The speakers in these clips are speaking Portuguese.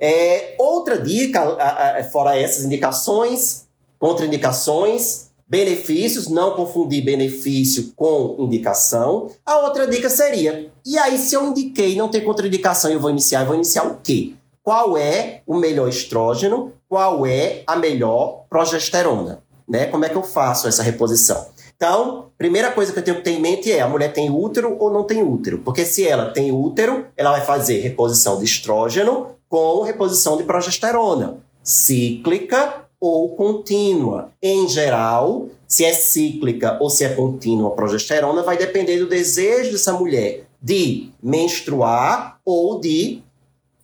É, outra dica, fora essas indicações, contraindicações, benefícios, não confundir benefício com indicação. A outra dica seria: e aí, se eu indiquei não tem contraindicação, eu vou iniciar, eu vou iniciar o quê? Qual é o melhor estrógeno? Qual é a melhor progesterona? Né? Como é que eu faço essa reposição? Então, primeira coisa que eu tenho que ter em mente é: a mulher tem útero ou não tem útero? Porque se ela tem útero, ela vai fazer reposição de estrógeno com reposição de progesterona, cíclica ou contínua. Em geral, se é cíclica ou se é contínua a progesterona, vai depender do desejo dessa mulher de menstruar ou de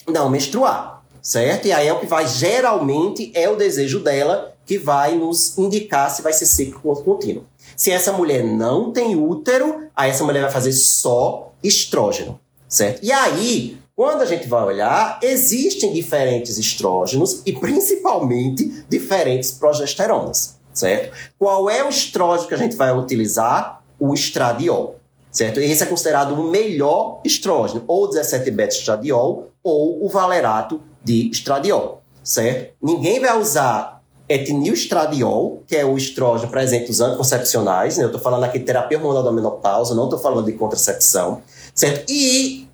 não menstruar, certo? E aí é o que vai, geralmente, é o desejo dela que vai nos indicar se vai ser cíclico ou contínuo. Se essa mulher não tem útero, aí essa mulher vai fazer só estrógeno, certo? E aí, quando a gente vai olhar, existem diferentes estrógenos e principalmente diferentes progesteronas, certo? Qual é o estrógeno que a gente vai utilizar? O estradiol, certo? Esse é considerado o melhor estrógeno, ou 17-beta-estradiol ou o valerato de estradiol, certo? Ninguém vai usar etinilstradiol, que é o estrógeno presente nos anticoncepcionais, né? Eu estou falando aqui de terapia hormonal da menopausa, não estou falando de contracepção, certo? E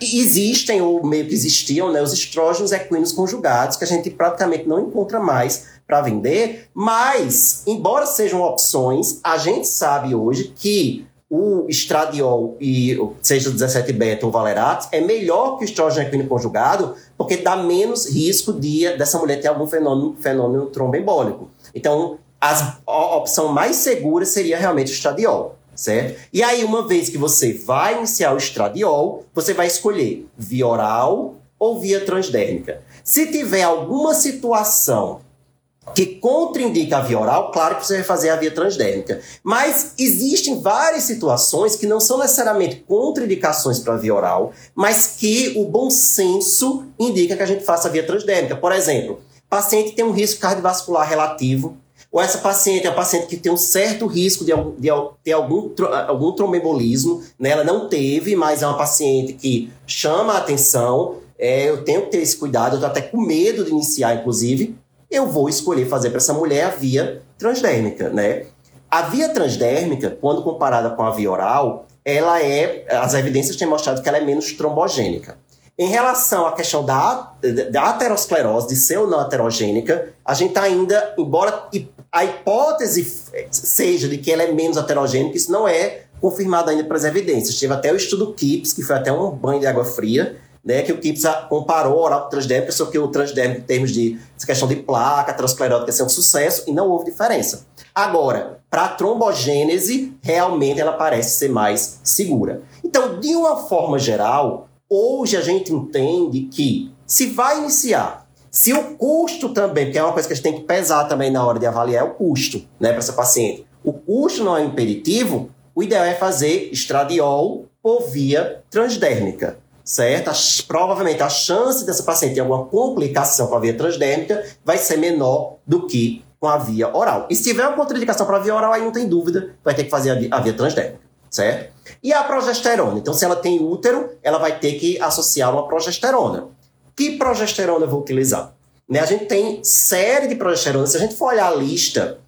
existem, ou meio que existiam, né, os estrógenos equinos conjugados, que a gente praticamente não encontra mais para vender, mas, embora sejam opções, a gente sabe hoje que o estradiol e seja o 17 beta ou valerato é melhor que o estrógeno equino conjugado porque dá menos risco de dessa mulher ter algum fenômeno, fenômeno tromboembólico. Então, as, a opção mais segura seria realmente o estradiol certo? E aí, uma vez que você vai iniciar o estradiol, você vai escolher via oral ou via transdérmica. Se tiver alguma situação que contraindica a via oral, claro que você vai fazer a via transdérmica. Mas existem várias situações que não são necessariamente contraindicações para a via oral, mas que o bom senso indica que a gente faça a via transdérmica. Por exemplo, paciente tem um risco cardiovascular relativo, ou essa paciente é uma paciente que tem um certo risco de, de ter algum, algum tromboembolismo, né? ela não teve, mas é uma paciente que chama a atenção, é, eu tenho que ter esse cuidado, eu estou até com medo de iniciar, inclusive, eu vou escolher fazer para essa mulher a via transdérmica, né? A via transdérmica, quando comparada com a via oral, ela é, as evidências têm mostrado que ela é menos trombogênica. Em relação à questão da, da aterosclerose, de ser ou não aterogênica, a gente está ainda, embora a hipótese seja de que ela é menos aterogênica, isso não é confirmado ainda pelas evidências. Teve até o estudo KIPS, que foi até um banho de água fria, né, que o KIPS comparou o oral transdérmico, só que o transdérmico, em termos de questão de placa, aterosclerótica, ser um sucesso, e não houve diferença. Agora, para a trombogênese, realmente ela parece ser mais segura. Então, de uma forma geral, Hoje a gente entende que se vai iniciar, se o custo também, porque é uma coisa que a gente tem que pesar também na hora de avaliar, é o custo né, para essa paciente. O custo não é impeditivo, o ideal é fazer estradiol por via transdérmica, certo? provavelmente a chance dessa paciente ter alguma complicação com a via transdérmica vai ser menor do que com a via oral. E se tiver uma contraindicação para a via oral, aí não tem dúvida, vai ter que fazer a via transdérmica certo? E a progesterona? Então, se ela tem útero, ela vai ter que associar uma progesterona. Que progesterona eu vou utilizar? Né? A gente tem série de progesterona. Se a gente for olhar a lista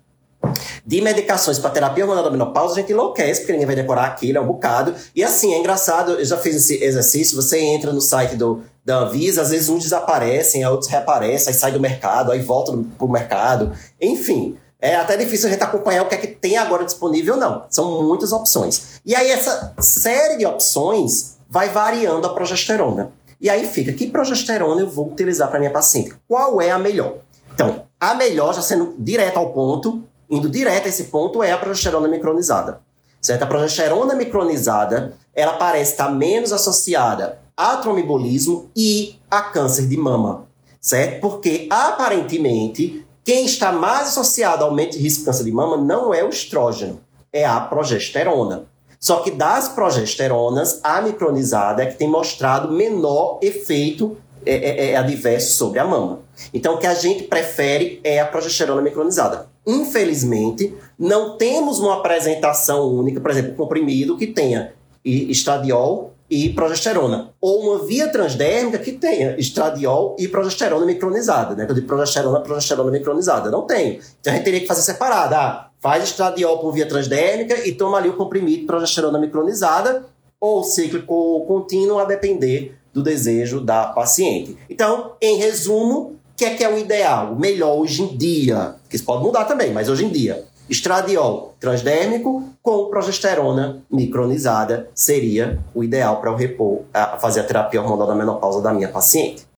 de medicações para terapia hormonal da menopausa, a gente enlouquece, porque ninguém vai decorar aquilo, é um bocado. E assim, é engraçado, eu já fiz esse exercício, você entra no site do, da Anvisa, às vezes uns desaparecem, outros reaparecem, aí sai do mercado, aí volta pro mercado. Enfim, é até difícil a gente acompanhar o que é que tem agora disponível, não. São muitas opções. E aí, essa série de opções vai variando a progesterona. E aí fica, que progesterona eu vou utilizar para minha paciente? Qual é a melhor? Então, a melhor, já sendo direto ao ponto, indo direto a esse ponto, é a progesterona micronizada. Certo? A progesterona micronizada, ela parece estar menos associada a tromboembolismo e a câncer de mama. Certo? Porque, aparentemente, quem está mais associado ao aumento de risco de câncer de mama não é o estrógeno, é a progesterona. Só que das progesteronas, a micronizada é que tem mostrado menor efeito é, é, é adverso sobre a mama. Então, o que a gente prefere é a progesterona micronizada. Infelizmente, não temos uma apresentação única, por exemplo, comprimido que tenha estradiol e progesterona. Ou uma via transdérmica que tenha estradiol e progesterona micronizada, né? Eu digo progesterona, progesterona micronizada. Não tem. Então a gente teria que fazer separado. Ah, faz estradiol por via transdérmica e toma ali o comprimido progesterona micronizada ou cíclico contínuo a depender do desejo da paciente. Então, em resumo, o que é que é o ideal? O melhor hoje em dia, que isso pode mudar também, mas hoje em dia, estradiol transdérmico com progesterona micronizada seria o ideal para eu repor, fazer a terapia hormonal da menopausa da minha paciente.